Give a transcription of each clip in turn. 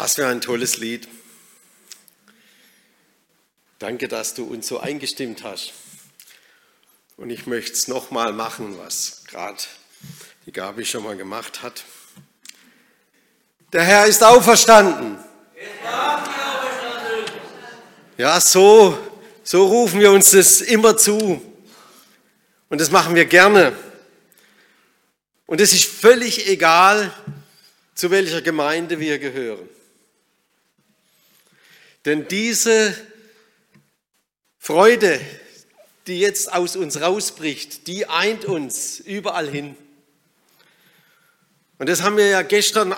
Was für ein tolles Lied. Danke, dass du uns so eingestimmt hast. Und ich möchte es nochmal machen, was gerade die Gabi schon mal gemacht hat. Der Herr ist auferstanden. Ja, so, so rufen wir uns das immer zu. Und das machen wir gerne. Und es ist völlig egal, zu welcher Gemeinde wir gehören. Denn diese Freude, die jetzt aus uns rausbricht, die eint uns überall hin. Und das haben wir ja gestern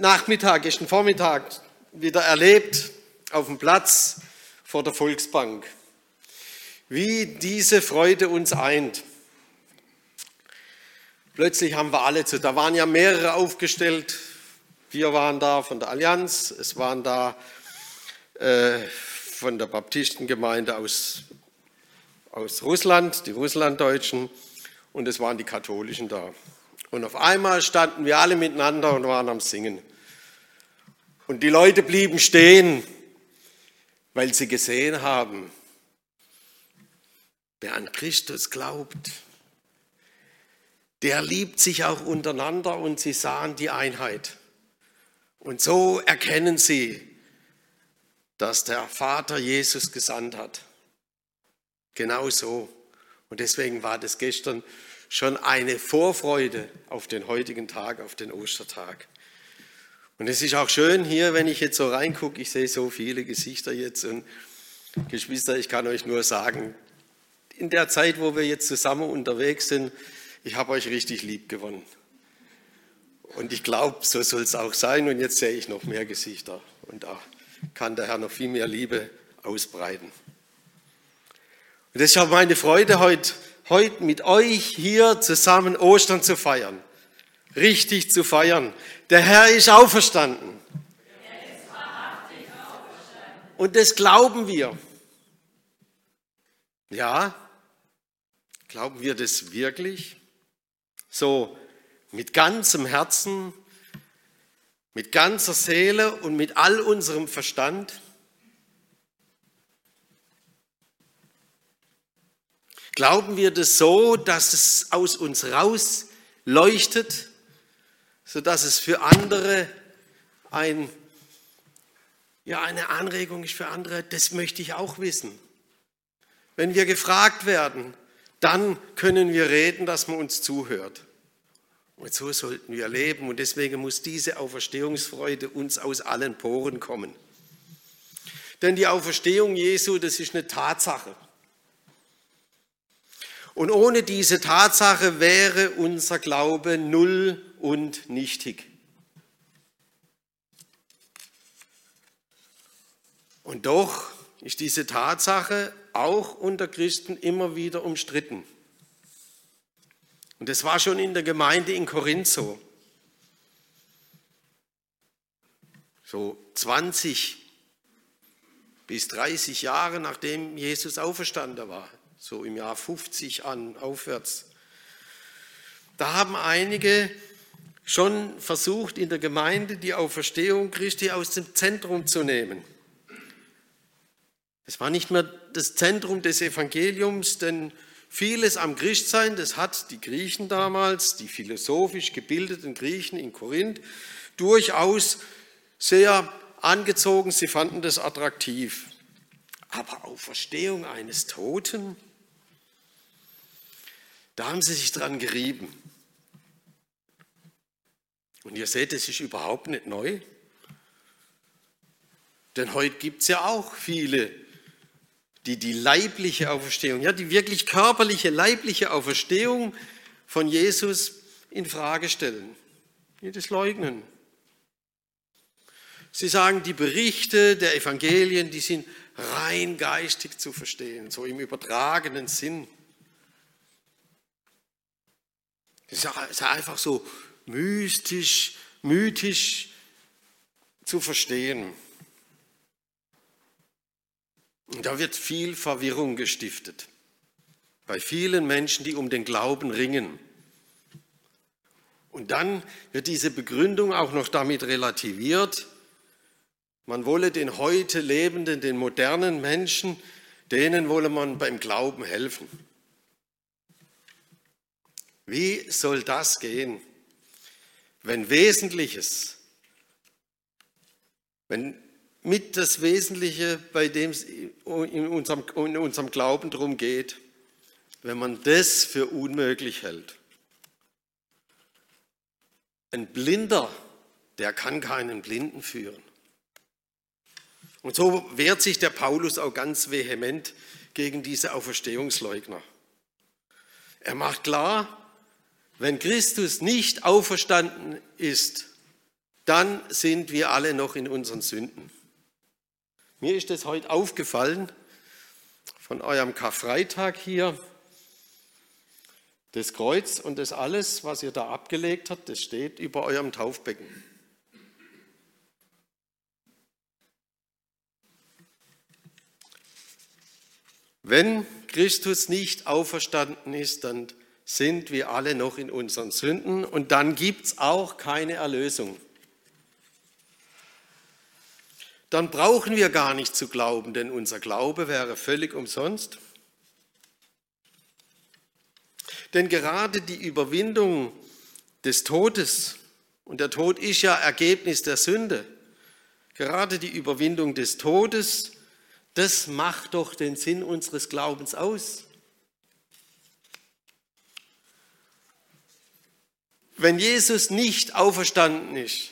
Nachmittag, gestern Vormittag wieder erlebt auf dem Platz vor der Volksbank. Wie diese Freude uns eint. Plötzlich haben wir alle zu, da waren ja mehrere aufgestellt. Wir waren da von der Allianz, es waren da äh, von der Baptistengemeinde aus, aus Russland, die Russlanddeutschen, und es waren die Katholischen da. Und auf einmal standen wir alle miteinander und waren am Singen. Und die Leute blieben stehen, weil sie gesehen haben, wer an Christus glaubt, der liebt sich auch untereinander und sie sahen die Einheit. Und so erkennen sie, dass der Vater Jesus gesandt hat. Genau so. Und deswegen war das gestern schon eine Vorfreude auf den heutigen Tag, auf den Ostertag. Und es ist auch schön hier, wenn ich jetzt so reingucke, ich sehe so viele Gesichter jetzt und Geschwister, ich kann euch nur sagen, in der Zeit, wo wir jetzt zusammen unterwegs sind, ich habe euch richtig lieb gewonnen. Und ich glaube, so soll es auch sein. Und jetzt sehe ich noch mehr Gesichter. Und da kann der Herr noch viel mehr Liebe ausbreiten. Und das ist auch meine Freude, heute, heute mit euch hier zusammen Ostern zu feiern. Richtig zu feiern. Der Herr ist auferstanden. Und das glauben wir. Ja, glauben wir das wirklich? So mit ganzem Herzen, mit ganzer Seele und mit all unserem Verstand? Glauben wir das so, dass es aus uns raus leuchtet, sodass es für andere ein, ja, eine Anregung ist für andere? Das möchte ich auch wissen. Wenn wir gefragt werden, dann können wir reden, dass man uns zuhört. Und so sollten wir leben. Und deswegen muss diese Auferstehungsfreude uns aus allen Poren kommen. Denn die Auferstehung Jesu, das ist eine Tatsache. Und ohne diese Tatsache wäre unser Glaube null und nichtig. Und doch ist diese Tatsache auch unter Christen immer wieder umstritten. Und das war schon in der Gemeinde in Korinth so. So 20 bis 30 Jahre nachdem Jesus auferstanden war, so im Jahr 50 an aufwärts. Da haben einige schon versucht, in der Gemeinde die Auferstehung Christi aus dem Zentrum zu nehmen. Es war nicht mehr das Zentrum des Evangeliums, denn Vieles am Christsein, das hat die Griechen damals, die philosophisch gebildeten Griechen in Korinth, durchaus sehr angezogen. Sie fanden das attraktiv. Aber Auferstehung eines Toten, da haben sie sich dran gerieben. Und ihr seht, es ist überhaupt nicht neu. Denn heute gibt es ja auch viele die die leibliche Auferstehung, ja, die wirklich körperliche, leibliche Auferstehung von Jesus in Frage stellen, die das leugnen. Sie sagen, die Berichte der Evangelien, die sind rein geistig zu verstehen, so im übertragenen Sinn. Das ist einfach so mystisch, mythisch zu verstehen. Und da wird viel Verwirrung gestiftet bei vielen Menschen, die um den Glauben ringen. Und dann wird diese Begründung auch noch damit relativiert, Man wolle den heute lebenden, den modernen Menschen, denen wolle man beim Glauben helfen. Wie soll das gehen, wenn Wesentliches, wenn mit das Wesentliche, bei dem es in unserem, in unserem Glauben darum geht, wenn man das für unmöglich hält? Ein Blinder, der kann keinen Blinden führen. Und so wehrt sich der Paulus auch ganz vehement gegen diese Auferstehungsleugner. Er macht klar, wenn Christus nicht auferstanden ist, dann sind wir alle noch in unseren Sünden. Mir ist das heute aufgefallen von eurem Karfreitag hier. Das Kreuz und das alles, was ihr da abgelegt habt, das steht über eurem Taufbecken. Wenn Christus nicht auferstanden ist, dann sind wir alle noch in unseren Sünden und dann gibt es auch keine Erlösung. Dann brauchen wir gar nicht zu glauben, denn unser Glaube wäre völlig umsonst. Denn gerade die Überwindung des Todes, und der Tod ist ja Ergebnis der Sünde, gerade die Überwindung des Todes, das macht doch den Sinn unseres Glaubens aus. Wenn Jesus nicht auferstanden ist,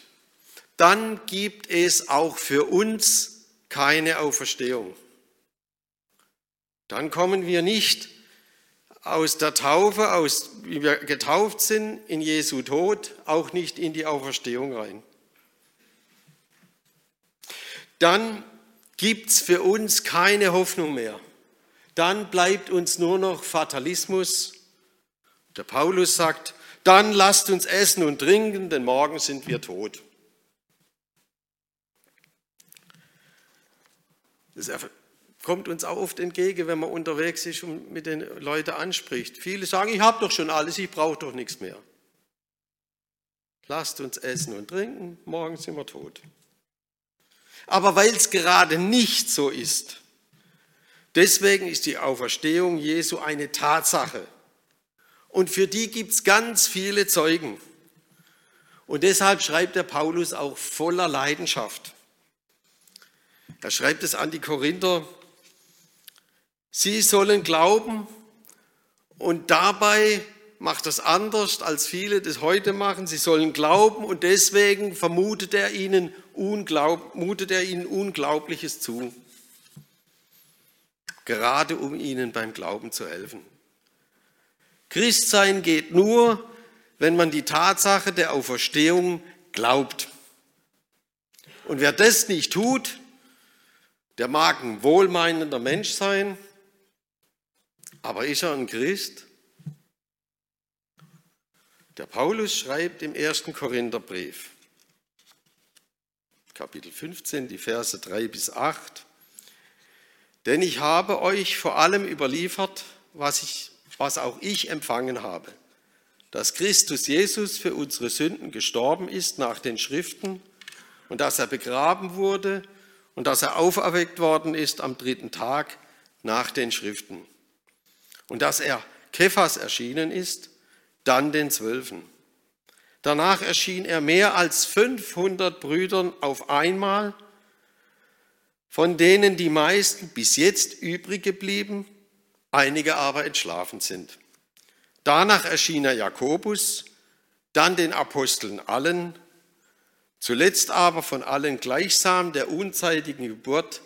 dann gibt es auch für uns keine Auferstehung. Dann kommen wir nicht aus der Taufe, aus, wie wir getauft sind, in Jesu Tod, auch nicht in die Auferstehung rein. Dann gibt es für uns keine Hoffnung mehr. Dann bleibt uns nur noch Fatalismus. Der Paulus sagt, dann lasst uns essen und trinken, denn morgen sind wir tot. Das kommt uns auch oft entgegen, wenn man unterwegs ist und mit den Leuten anspricht. Viele sagen, ich habe doch schon alles, ich brauche doch nichts mehr. Lasst uns essen und trinken, morgen sind wir tot. Aber weil es gerade nicht so ist, deswegen ist die Auferstehung Jesu eine Tatsache. Und für die gibt es ganz viele Zeugen. Und deshalb schreibt der Paulus auch voller Leidenschaft. Er schreibt es an die Korinther, sie sollen glauben und dabei macht das anders, als viele das heute machen. Sie sollen glauben und deswegen vermutet er ihnen, unglaub, mutet er ihnen Unglaubliches zu, gerade um ihnen beim Glauben zu helfen. Christsein geht nur, wenn man die Tatsache der Auferstehung glaubt. Und wer das nicht tut, der mag ein wohlmeinender Mensch sein, aber ist er ein Christ? Der Paulus schreibt im ersten Korintherbrief, Kapitel 15, die Verse 3 bis 8, denn ich habe euch vor allem überliefert, was, ich, was auch ich empfangen habe, dass Christus Jesus für unsere Sünden gestorben ist nach den Schriften und dass er begraben wurde und dass er auferweckt worden ist am dritten Tag nach den Schriften und dass er Kephas erschienen ist, dann den Zwölfen. Danach erschien er mehr als 500 Brüdern auf einmal, von denen die meisten bis jetzt übrig geblieben, einige aber entschlafen sind. Danach erschien er Jakobus, dann den Aposteln allen, Zuletzt aber von allen gleichsam der unzeitigen Geburt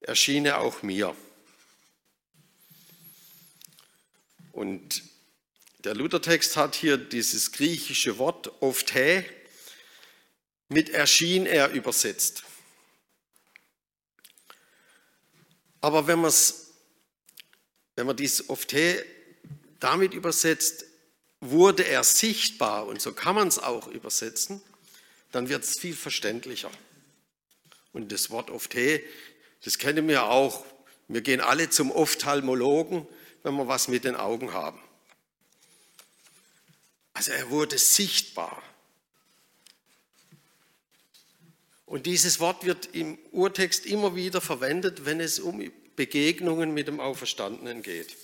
erschien er auch mir. Und der Luthertext hat hier dieses griechische Wort ofthe mit erschien er übersetzt. Aber wenn, wenn man dies ofthe damit übersetzt, wurde er sichtbar und so kann man es auch übersetzen dann wird es viel verständlicher. Und das Wort Ophthe, das kennen wir auch. Wir gehen alle zum Ophthalmologen, wenn wir was mit den Augen haben. Also er wurde sichtbar. Und dieses Wort wird im Urtext immer wieder verwendet, wenn es um Begegnungen mit dem Auferstandenen geht.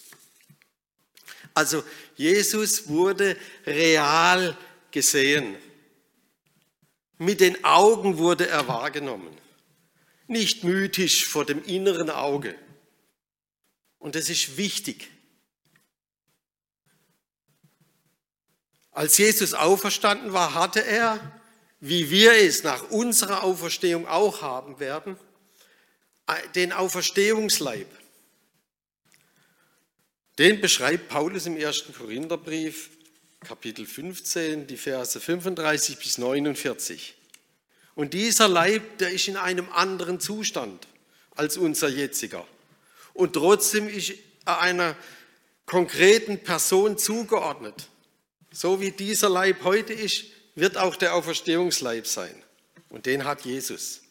Also Jesus wurde real gesehen. Mit den Augen wurde er wahrgenommen, nicht mythisch vor dem inneren Auge. Und das ist wichtig. Als Jesus auferstanden war, hatte er, wie wir es nach unserer Auferstehung auch haben werden, den Auferstehungsleib. Den beschreibt Paulus im ersten Korintherbrief, Kapitel 15, die Verse 35 bis 49. Und dieser Leib, der ist in einem anderen Zustand als unser jetziger. Und trotzdem ist er einer konkreten Person zugeordnet. So wie dieser Leib heute ist, wird auch der Auferstehungsleib sein. Und den hat Jesus.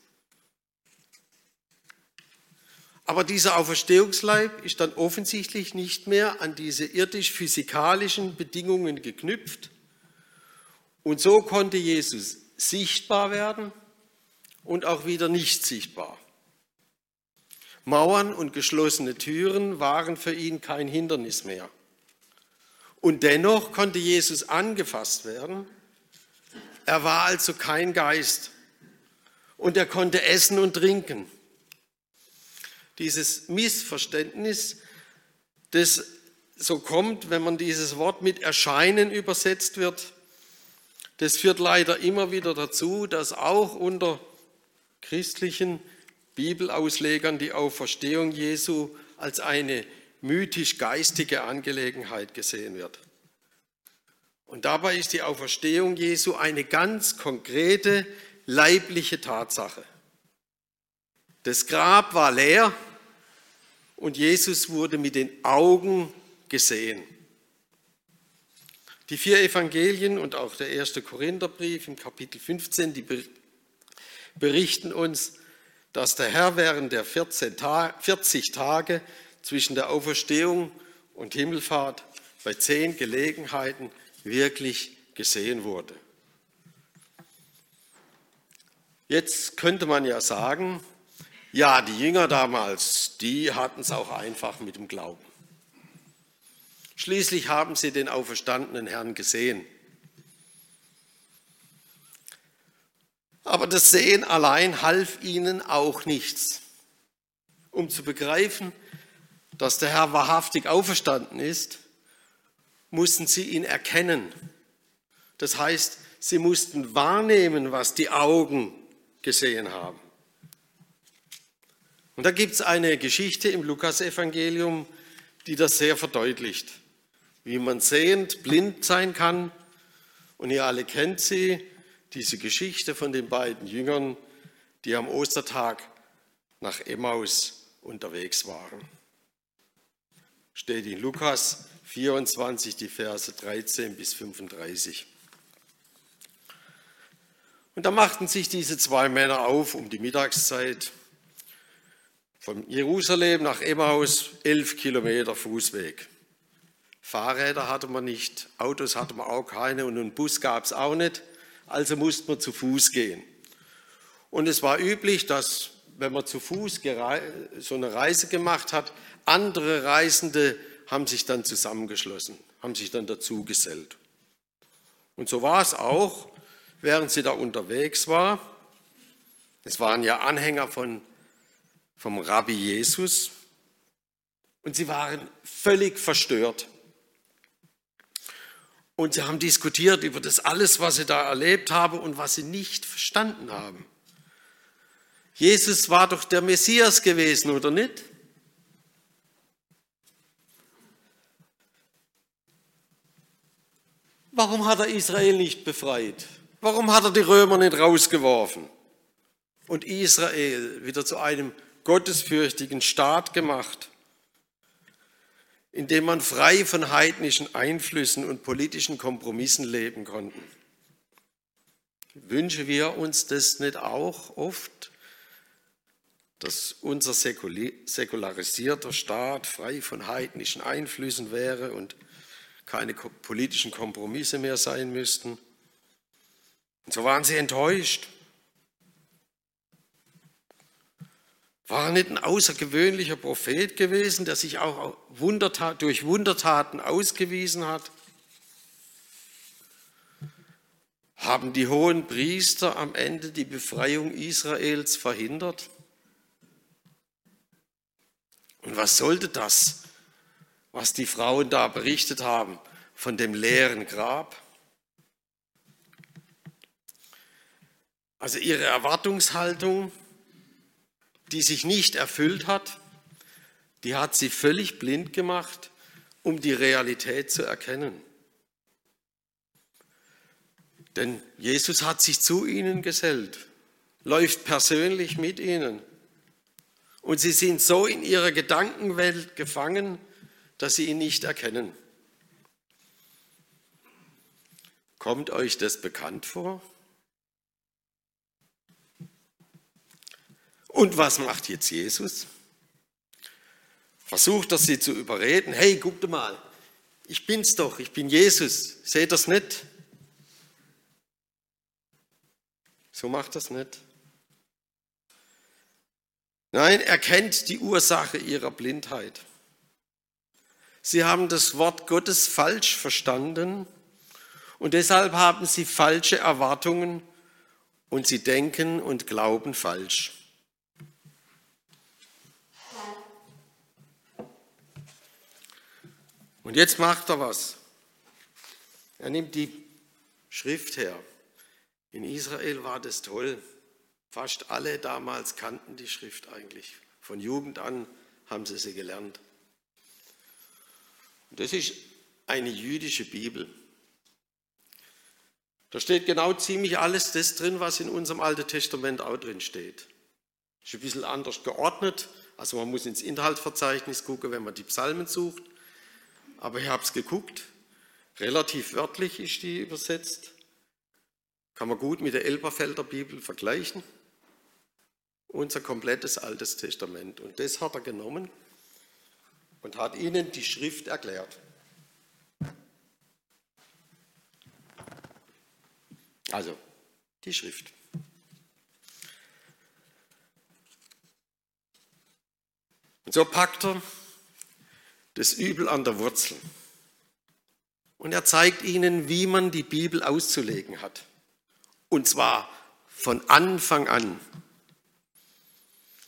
Aber dieser Auferstehungsleib ist dann offensichtlich nicht mehr an diese irdisch-physikalischen Bedingungen geknüpft. Und so konnte Jesus sichtbar werden und auch wieder nicht sichtbar. Mauern und geschlossene Türen waren für ihn kein Hindernis mehr. Und dennoch konnte Jesus angefasst werden. Er war also kein Geist. Und er konnte essen und trinken. Dieses Missverständnis, das so kommt, wenn man dieses Wort mit Erscheinen übersetzt wird, das führt leider immer wieder dazu, dass auch unter christlichen Bibelauslegern die Auferstehung Jesu als eine mythisch-geistige Angelegenheit gesehen wird. Und dabei ist die Auferstehung Jesu eine ganz konkrete leibliche Tatsache. Das Grab war leer und Jesus wurde mit den Augen gesehen. Die vier Evangelien und auch der erste Korintherbrief im Kapitel 15, die berichten uns, dass der Herr während der 40 Tage zwischen der Auferstehung und Himmelfahrt bei zehn Gelegenheiten wirklich gesehen wurde. Jetzt könnte man ja sagen, ja, die Jünger damals, die hatten es auch einfach mit dem Glauben. Schließlich haben sie den auferstandenen Herrn gesehen. Aber das Sehen allein half ihnen auch nichts. Um zu begreifen, dass der Herr wahrhaftig auferstanden ist, mussten sie ihn erkennen. Das heißt, sie mussten wahrnehmen, was die Augen gesehen haben. Und da gibt es eine Geschichte im Lukasevangelium, die das sehr verdeutlicht, wie man sehend blind sein kann. Und ihr alle kennt sie, diese Geschichte von den beiden Jüngern, die am Ostertag nach Emmaus unterwegs waren. Steht in Lukas 24, die Verse 13 bis 35. Und da machten sich diese zwei Männer auf um die Mittagszeit von Jerusalem nach Emmaus, elf Kilometer Fußweg. Fahrräder hatte man nicht, Autos hatte man auch keine und einen Bus gab es auch nicht also musste man zu Fuß gehen. Und es war üblich, dass, wenn man zu Fuß so eine Reise gemacht hat, andere Reisende haben sich dann zusammengeschlossen, haben sich dann dazu gesellt. Und so war es auch, während sie da unterwegs war. Es waren ja Anhänger von, vom Rabbi Jesus und sie waren völlig verstört. Und sie haben diskutiert über das alles, was sie da erlebt haben und was sie nicht verstanden haben. Jesus war doch der Messias gewesen, oder nicht? Warum hat er Israel nicht befreit? Warum hat er die Römer nicht rausgeworfen und Israel wieder zu einem gottesfürchtigen Staat gemacht? in dem man frei von heidnischen Einflüssen und politischen Kompromissen leben konnten. Wünschen wir uns das nicht auch oft, dass unser säkularisierter Staat frei von heidnischen Einflüssen wäre und keine politischen Kompromisse mehr sein müssten? Und so waren sie enttäuscht. War er nicht ein außergewöhnlicher Prophet gewesen, der sich auch durch Wundertaten ausgewiesen hat? Haben die hohen Priester am Ende die Befreiung Israels verhindert? Und was sollte das, was die Frauen da berichtet haben von dem leeren Grab? Also ihre Erwartungshaltung, die sich nicht erfüllt hat, die hat sie völlig blind gemacht, um die Realität zu erkennen. Denn Jesus hat sich zu ihnen gesellt, läuft persönlich mit ihnen. Und sie sind so in ihrer Gedankenwelt gefangen, dass sie ihn nicht erkennen. Kommt euch das bekannt vor? Und was macht jetzt Jesus? Versucht er sie zu überreden, hey, guckt mal, ich bin's doch, ich bin Jesus, seht das nicht? So macht das nicht. Nein, er kennt die Ursache ihrer Blindheit. Sie haben das Wort Gottes falsch verstanden und deshalb haben sie falsche Erwartungen und sie denken und glauben falsch. Und jetzt macht er was. Er nimmt die Schrift her. In Israel war das toll. Fast alle damals kannten die Schrift eigentlich. Von Jugend an haben sie sie gelernt. Und das ist eine jüdische Bibel. Da steht genau ziemlich alles das drin, was in unserem Alten Testament auch drin steht. Ist ein bisschen anders geordnet. Also man muss ins Inhaltsverzeichnis gucken, wenn man die Psalmen sucht aber ich habe es geguckt. Relativ wörtlich ist die übersetzt. Kann man gut mit der Elberfelder Bibel vergleichen. Unser komplettes Altes Testament. Und das hat er genommen und hat ihnen die Schrift erklärt. Also, die Schrift. Und so packt er das Übel an der Wurzel. Und er zeigt ihnen, wie man die Bibel auszulegen hat. Und zwar von Anfang an.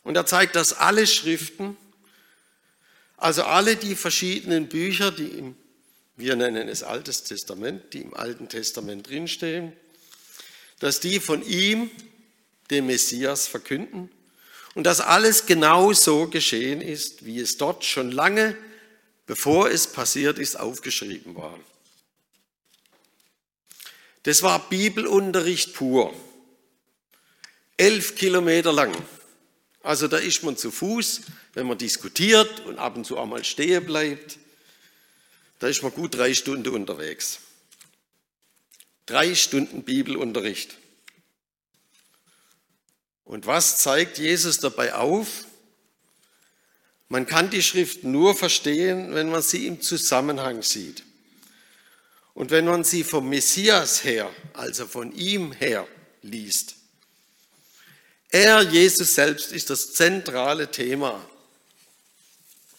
Und er zeigt, dass alle Schriften, also alle die verschiedenen Bücher, die im, wir nennen es Altes Testament, die im Alten Testament drinstehen, dass die von ihm, dem Messias, verkünden und dass alles genau so geschehen ist, wie es dort schon lange bevor es passiert ist, aufgeschrieben war. Das war Bibelunterricht pur. Elf Kilometer lang. Also da ist man zu Fuß, wenn man diskutiert und ab und zu auch mal stehen bleibt. Da ist man gut drei Stunden unterwegs. Drei Stunden Bibelunterricht. Und was zeigt Jesus dabei auf? Man kann die Schrift nur verstehen, wenn man sie im Zusammenhang sieht. Und wenn man sie vom Messias her, also von ihm her, liest. Er, Jesus selbst, ist das zentrale Thema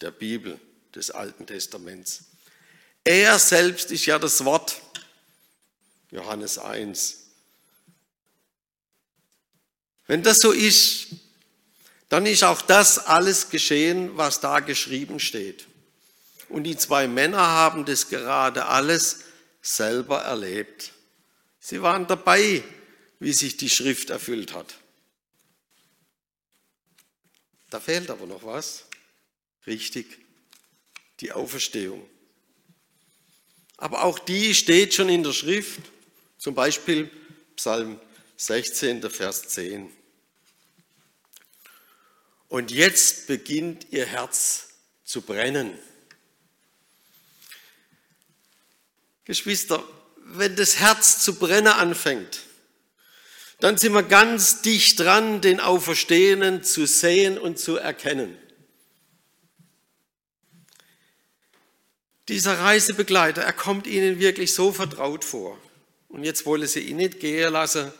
der Bibel, des Alten Testaments. Er selbst ist ja das Wort, Johannes 1. Wenn das so ist, dann ist auch das alles geschehen, was da geschrieben steht. Und die zwei Männer haben das gerade alles selber erlebt. Sie waren dabei, wie sich die Schrift erfüllt hat. Da fehlt aber noch was. Richtig, die Auferstehung. Aber auch die steht schon in der Schrift, zum Beispiel Psalm 16, Vers 10. Und jetzt beginnt ihr Herz zu brennen. Geschwister, wenn das Herz zu brennen anfängt, dann sind wir ganz dicht dran, den Auferstehenden zu sehen und zu erkennen. Dieser Reisebegleiter, er kommt ihnen wirklich so vertraut vor. Und jetzt wollen sie ihn nicht gehen lassen.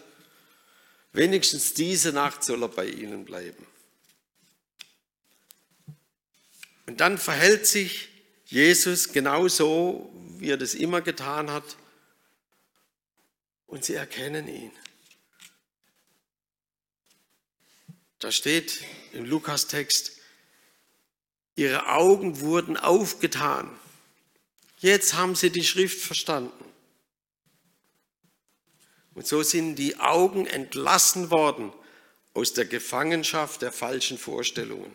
Wenigstens diese Nacht soll er bei ihnen bleiben. Und dann verhält sich Jesus genauso, wie er das immer getan hat. Und sie erkennen ihn. Da steht im Lukas-Text, ihre Augen wurden aufgetan. Jetzt haben sie die Schrift verstanden. Und so sind die Augen entlassen worden aus der Gefangenschaft der falschen Vorstellungen.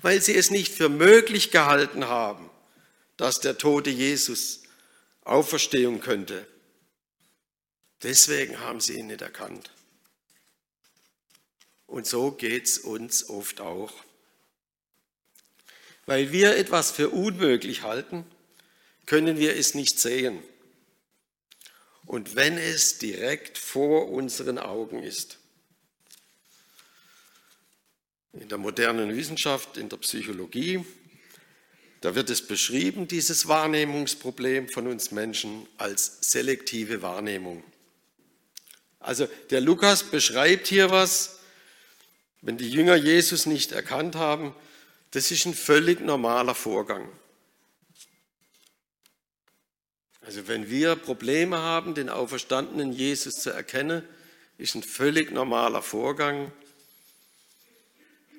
Weil sie es nicht für möglich gehalten haben, dass der tote Jesus auferstehen könnte. Deswegen haben sie ihn nicht erkannt. Und so geht es uns oft auch. Weil wir etwas für unmöglich halten, können wir es nicht sehen. Und wenn es direkt vor unseren Augen ist. In der modernen Wissenschaft, in der Psychologie, da wird es beschrieben, dieses Wahrnehmungsproblem von uns Menschen als selektive Wahrnehmung. Also der Lukas beschreibt hier was, wenn die Jünger Jesus nicht erkannt haben, das ist ein völlig normaler Vorgang. Also wenn wir Probleme haben, den auferstandenen Jesus zu erkennen, ist ein völlig normaler Vorgang.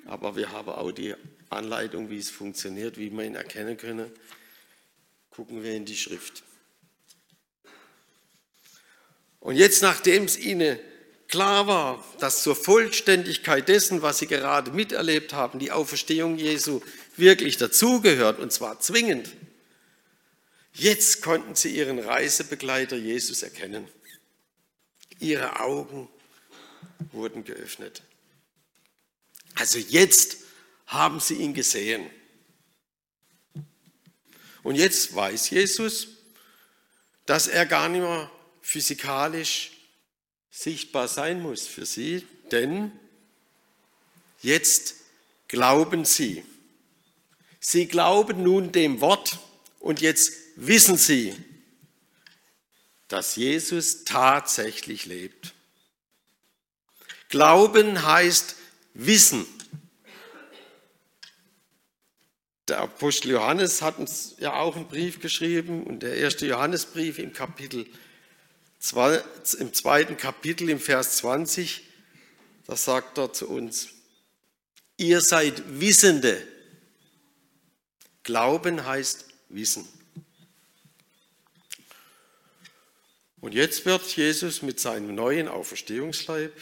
Aber wir haben auch die Anleitung, wie es funktioniert, wie wir ihn erkennen können. Gucken wir in die Schrift. Und jetzt, nachdem es ihnen klar war, dass zur Vollständigkeit dessen, was sie gerade miterlebt haben, die Auferstehung Jesu wirklich dazugehört, und zwar zwingend, jetzt konnten sie ihren Reisebegleiter Jesus erkennen. Ihre Augen wurden geöffnet. Also jetzt haben sie ihn gesehen. Und jetzt weiß Jesus, dass er gar nicht mehr physikalisch sichtbar sein muss für sie, denn jetzt glauben sie. Sie glauben nun dem Wort und jetzt wissen sie, dass Jesus tatsächlich lebt. Glauben heißt Wissen. Der Apostel Johannes hat uns ja auch einen Brief geschrieben und der erste Johannesbrief im Kapitel im zweiten Kapitel, im Vers 20, da sagt er zu uns, ihr seid Wissende. Glauben heißt Wissen. Und jetzt wird Jesus mit seinem neuen Auferstehungsleib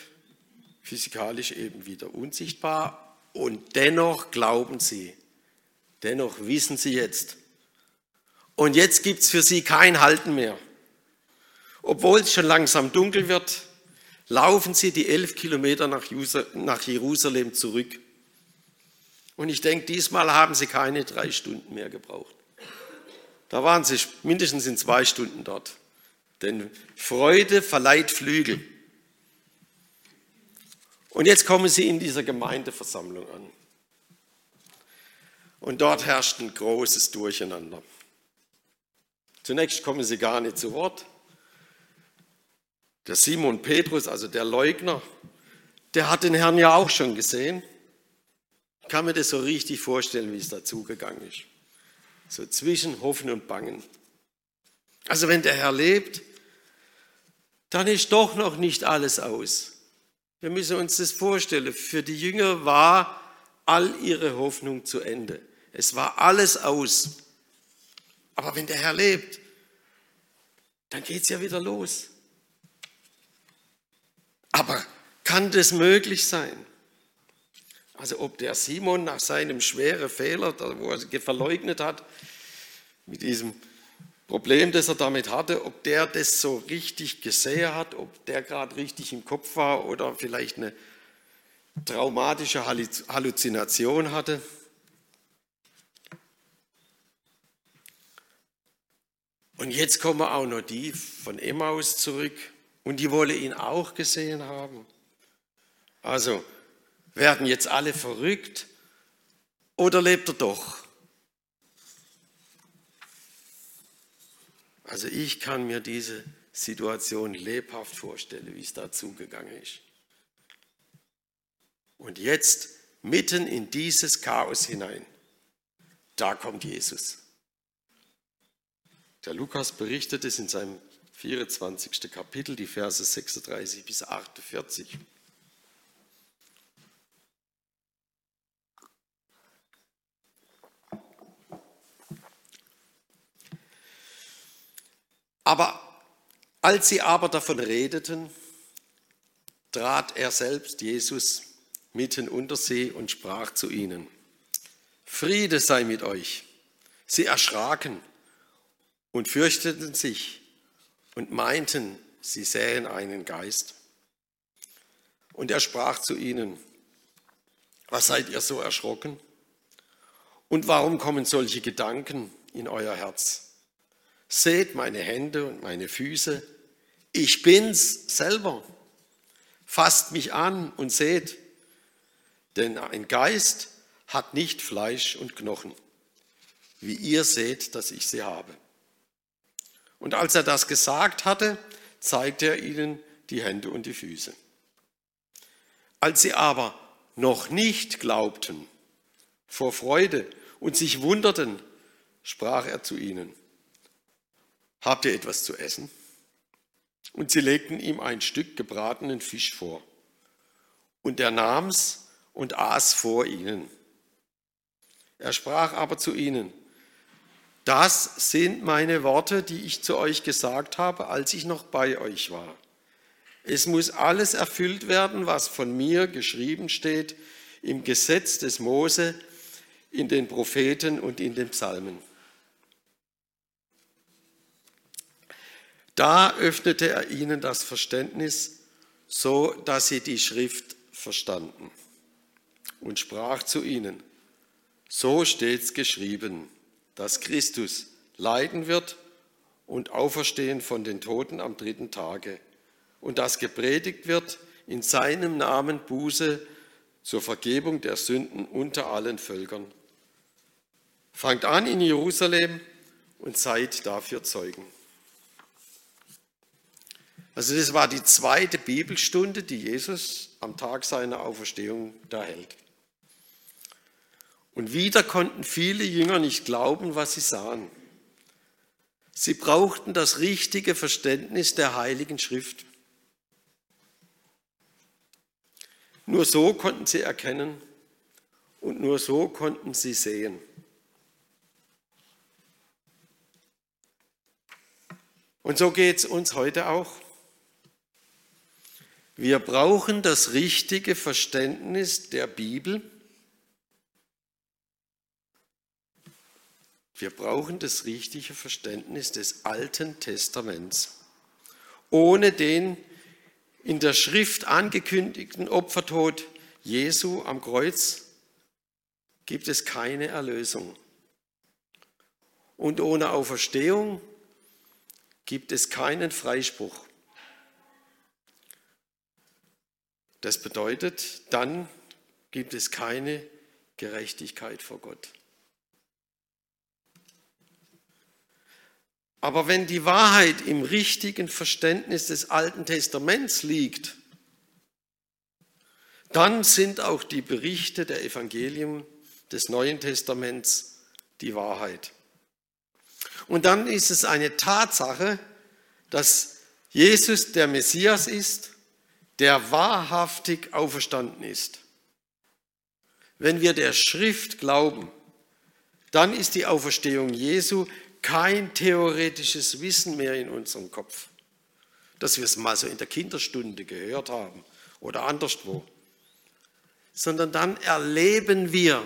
physikalisch eben wieder unsichtbar und dennoch glauben sie, dennoch wissen sie jetzt. Und jetzt gibt es für sie kein Halten mehr. Obwohl es schon langsam dunkel wird, laufen sie die elf Kilometer nach Jerusalem zurück. Und ich denke, diesmal haben sie keine drei Stunden mehr gebraucht. Da waren sie mindestens in zwei Stunden dort. Denn Freude verleiht Flügel. Und jetzt kommen sie in dieser Gemeindeversammlung an. Und dort herrscht ein großes Durcheinander. Zunächst kommen sie gar nicht zu Wort. Der Simon Petrus, also der Leugner, der hat den Herrn ja auch schon gesehen. Ich kann mir das so richtig vorstellen, wie es dazugegangen ist. So zwischen Hoffen und Bangen. Also wenn der Herr lebt, dann ist doch noch nicht alles aus. Wir müssen uns das vorstellen. Für die Jünger war all ihre Hoffnung zu Ende. Es war alles aus. Aber wenn der Herr lebt, dann geht es ja wieder los. Aber kann das möglich sein? Also ob der Simon nach seinem schweren Fehler, wo er verleugnet hat, mit diesem Problem, das er damit hatte, ob der das so richtig gesehen hat, ob der gerade richtig im Kopf war oder vielleicht eine traumatische Halluzination hatte. Und jetzt kommen auch noch die von Emmaus zurück und die wolle ihn auch gesehen haben. Also, werden jetzt alle verrückt oder lebt er doch? Also ich kann mir diese Situation lebhaft vorstellen, wie es da zugegangen ist. Und jetzt mitten in dieses Chaos hinein. Da kommt Jesus. Der Lukas berichtet es in seinem 24. Kapitel, die Verse 36 bis 48. Aber als sie aber davon redeten, trat er selbst, Jesus, mitten unter sie und sprach zu ihnen, Friede sei mit euch. Sie erschraken und fürchteten sich und meinten, sie sähen einen Geist. Und er sprach zu ihnen, was seid ihr so erschrocken? Und warum kommen solche Gedanken in euer Herz? Seht meine Hände und meine Füße. Ich bin's selber. Fasst mich an und seht, denn ein Geist hat nicht Fleisch und Knochen, wie ihr seht, dass ich sie habe. Und als er das gesagt hatte, zeigte er ihnen die Hände und die Füße. Als sie aber noch nicht glaubten vor Freude und sich wunderten, sprach er zu ihnen, habt ihr etwas zu essen? Und sie legten ihm ein Stück gebratenen Fisch vor. Und er nahm's und aß vor ihnen. Er sprach aber zu ihnen, das sind meine Worte, die ich zu euch gesagt habe, als ich noch bei euch war. Es muss alles erfüllt werden, was von mir geschrieben steht im Gesetz des Mose, in den Propheten und in den Psalmen. Da öffnete er ihnen das Verständnis, so dass sie die Schrift verstanden und sprach zu ihnen, so steht's geschrieben, dass Christus leiden wird und auferstehen von den Toten am dritten Tage und dass gepredigt wird in seinem Namen Buße zur Vergebung der Sünden unter allen Völkern. Fangt an in Jerusalem und seid dafür Zeugen. Also das war die zweite Bibelstunde, die Jesus am Tag seiner Auferstehung da hält. Und wieder konnten viele Jünger nicht glauben, was sie sahen. Sie brauchten das richtige Verständnis der Heiligen Schrift. Nur so konnten sie erkennen und nur so konnten sie sehen. Und so geht es uns heute auch. Wir brauchen das richtige Verständnis der Bibel. Wir brauchen das richtige Verständnis des Alten Testaments. Ohne den in der Schrift angekündigten Opfertod Jesu am Kreuz gibt es keine Erlösung. Und ohne Auferstehung gibt es keinen Freispruch. Das bedeutet, dann gibt es keine Gerechtigkeit vor Gott. Aber wenn die Wahrheit im richtigen Verständnis des Alten Testaments liegt, dann sind auch die Berichte der Evangelien des Neuen Testaments die Wahrheit. Und dann ist es eine Tatsache, dass Jesus der Messias ist der wahrhaftig auferstanden ist. Wenn wir der Schrift glauben, dann ist die Auferstehung Jesu kein theoretisches Wissen mehr in unserem Kopf, dass wir es mal so in der Kinderstunde gehört haben oder anderswo, sondern dann erleben wir,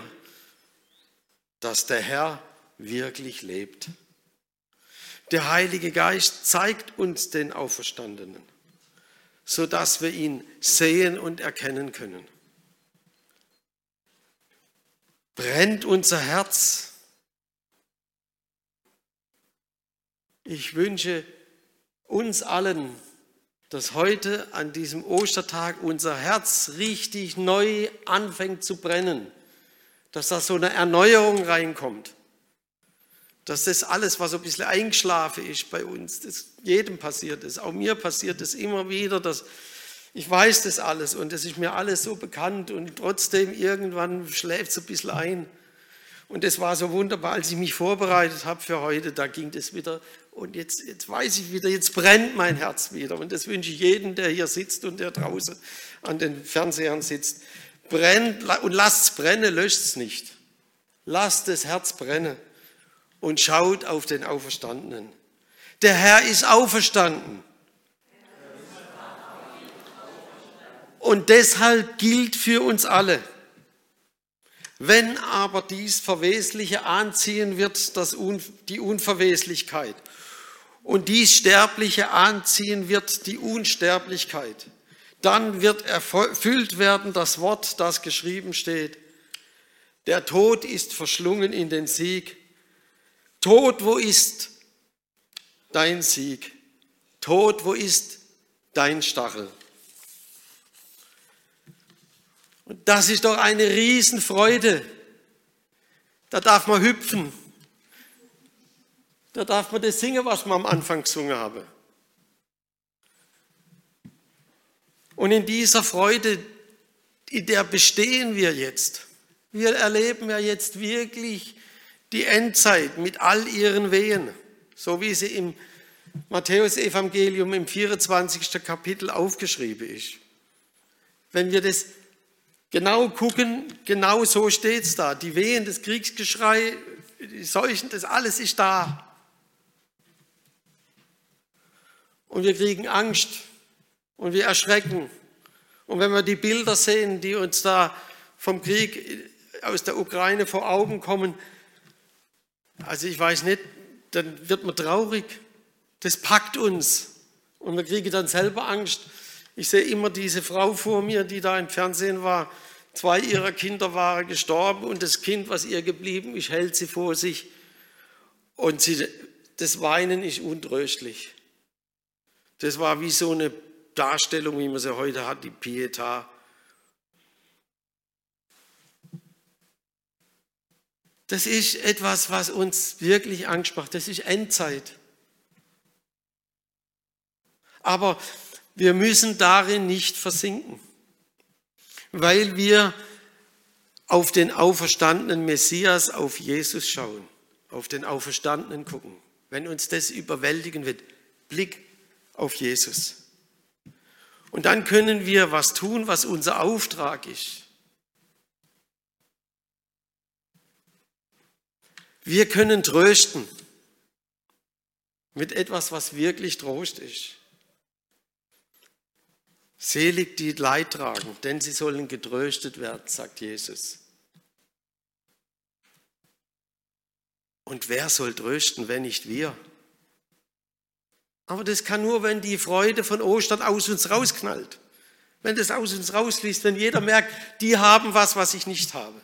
dass der Herr wirklich lebt. Der Heilige Geist zeigt uns den Auferstandenen sodass wir ihn sehen und erkennen können. Brennt unser Herz? Ich wünsche uns allen, dass heute an diesem Ostertag unser Herz richtig neu anfängt zu brennen, dass da so eine Erneuerung reinkommt dass das alles, was so ein bisschen eingeschlafen ist bei uns, das jedem passiert ist, auch mir passiert es immer wieder, dass Ich weiß das alles und es ist mir alles so bekannt und trotzdem irgendwann schläft es ein bisschen ein. Und es war so wunderbar, als ich mich vorbereitet habe für heute, da ging das wieder und jetzt, jetzt weiß ich wieder, jetzt brennt mein Herz wieder. Und das wünsche ich jedem, der hier sitzt und der draußen an den Fernsehern sitzt. Brennt und lasst es brennen, löscht es nicht. Lasst das Herz brennen und schaut auf den Auferstandenen. Der Herr ist auferstanden. Und deshalb gilt für uns alle, wenn aber dies Verwesliche anziehen wird, das die Unverweslichkeit, und dies Sterbliche anziehen wird, die Unsterblichkeit, dann wird erfüllt werden das Wort, das geschrieben steht. Der Tod ist verschlungen in den Sieg. Tod, wo ist dein Sieg? Tod, wo ist dein Stachel? Und das ist doch eine Riesenfreude. Da darf man hüpfen. Da darf man das singen, was wir am Anfang gesungen haben. Und in dieser Freude, in der bestehen wir jetzt. Wir erleben ja jetzt wirklich die Endzeit mit all ihren Wehen, so wie sie im Matthäusevangelium im 24. Kapitel aufgeschrieben ist. Wenn wir das genau gucken, genau so steht es da. Die Wehen, das Kriegsgeschrei, die Seuchen, das alles ist da. Und wir kriegen Angst und wir erschrecken. Und wenn wir die Bilder sehen, die uns da vom Krieg aus der Ukraine vor Augen kommen, also ich weiß nicht, dann wird man traurig. Das packt uns und wir kriegen dann selber Angst. Ich sehe immer diese Frau vor mir, die da im Fernsehen war. Zwei ihrer Kinder waren gestorben und das Kind, was ihr geblieben ist, hält sie vor sich. Und sie, das Weinen ist untröstlich. Das war wie so eine Darstellung, wie man sie heute hat, die Pietà. Das ist etwas, was uns wirklich anspricht. Das ist Endzeit. Aber wir müssen darin nicht versinken, weil wir auf den auferstandenen Messias, auf Jesus schauen, auf den Auferstandenen gucken. Wenn uns das überwältigen wird, Blick auf Jesus. Und dann können wir was tun, was unser Auftrag ist. Wir können trösten mit etwas, was wirklich Trost ist. Selig die Leid tragen, denn sie sollen getröstet werden, sagt Jesus. Und wer soll trösten, wenn nicht wir? Aber das kann nur, wenn die Freude von Ostern aus uns rausknallt. Wenn das aus uns rausfließt, wenn jeder merkt, die haben was, was ich nicht habe.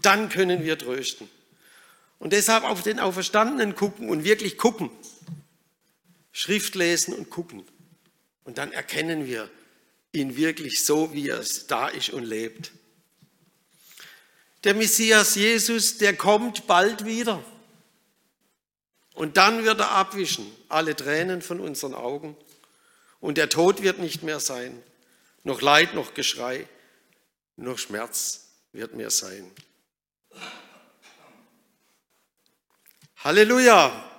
Dann können wir trösten. Und deshalb auf den Auferstandenen gucken und wirklich gucken. Schrift lesen und gucken. Und dann erkennen wir ihn wirklich so, wie er da ist und lebt. Der Messias Jesus, der kommt bald wieder. Und dann wird er abwischen alle Tränen von unseren Augen. Und der Tod wird nicht mehr sein. Noch Leid, noch Geschrei, noch Schmerz wird mehr sein. Halleluja!